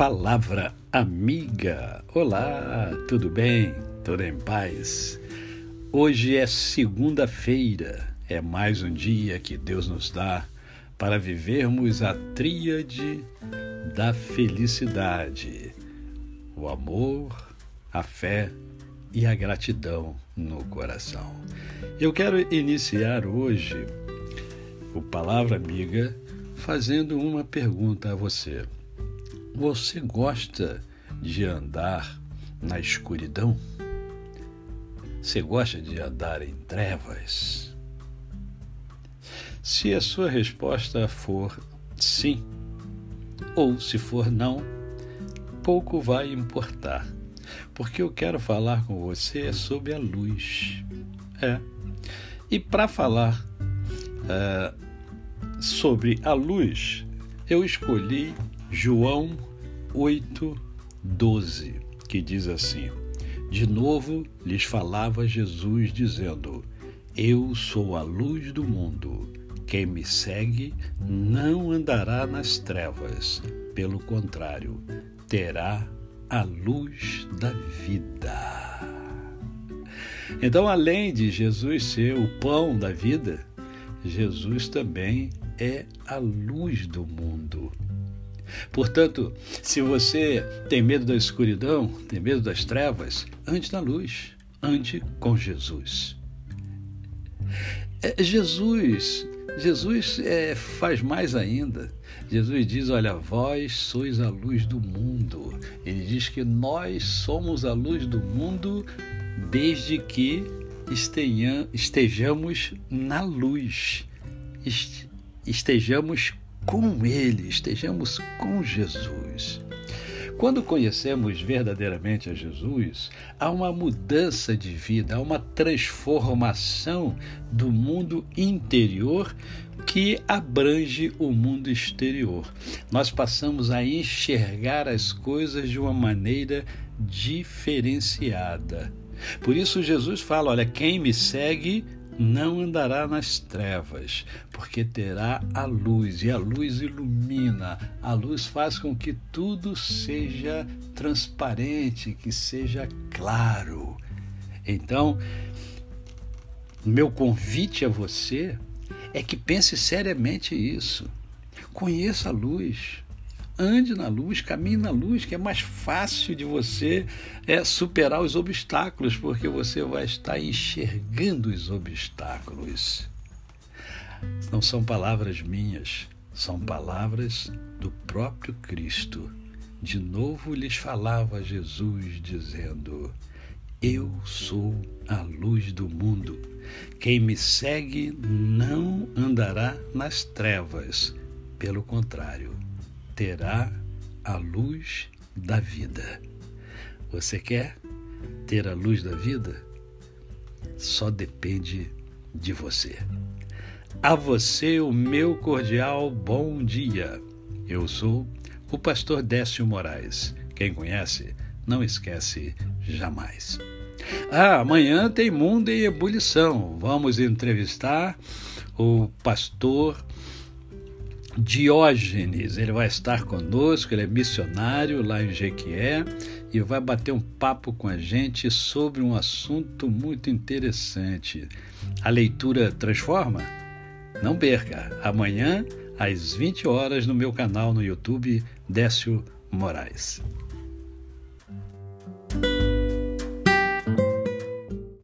Palavra Amiga. Olá, tudo bem? Tudo em paz? Hoje é segunda-feira, é mais um dia que Deus nos dá para vivermos a tríade da felicidade: o amor, a fé e a gratidão no coração. Eu quero iniciar hoje o Palavra Amiga fazendo uma pergunta a você. Você gosta de andar na escuridão? Você gosta de andar em trevas? Se a sua resposta for sim, ou se for não, pouco vai importar, porque eu quero falar com você sobre a luz. É. E para falar uh, sobre a luz, eu escolhi João 8:12, que diz assim: De novo lhes falava Jesus dizendo: Eu sou a luz do mundo. Quem me segue não andará nas trevas, pelo contrário, terá a luz da vida. Então, além de Jesus ser o pão da vida, Jesus também é a luz do mundo. Portanto, se você tem medo da escuridão, tem medo das trevas, ande na luz, ande com Jesus. É, Jesus, Jesus é, faz mais ainda. Jesus diz: Olha, vós sois a luz do mundo. Ele diz que nós somos a luz do mundo desde que estejamos na luz, estejamos com Ele, estejamos com Jesus. Quando conhecemos verdadeiramente a Jesus, há uma mudança de vida, há uma transformação do mundo interior que abrange o mundo exterior. Nós passamos a enxergar as coisas de uma maneira diferenciada. Por isso, Jesus fala: Olha, quem me segue não andará nas trevas, porque terá a luz, e a luz ilumina, a luz faz com que tudo seja transparente, que seja claro. Então, meu convite a você é que pense seriamente isso. Conheça a luz, ande na luz, caminhe na luz, que é mais fácil de você é, superar os obstáculos, porque você vai estar enxergando os obstáculos. Não são palavras minhas, são palavras do próprio Cristo. De novo lhes falava Jesus, dizendo: Eu sou a luz do mundo. Quem me segue não andará nas trevas, pelo contrário terá a luz da vida. Você quer ter a luz da vida? Só depende de você. A você o meu cordial bom dia. Eu sou o pastor Décio Moraes. Quem conhece, não esquece jamais. Ah, amanhã tem Mundo em Ebulição. Vamos entrevistar o pastor Diógenes, ele vai estar conosco, ele é missionário lá em Jequié e vai bater um papo com a gente sobre um assunto muito interessante. A leitura transforma? Não perca, amanhã às 20 horas no meu canal no YouTube Décio Moraes.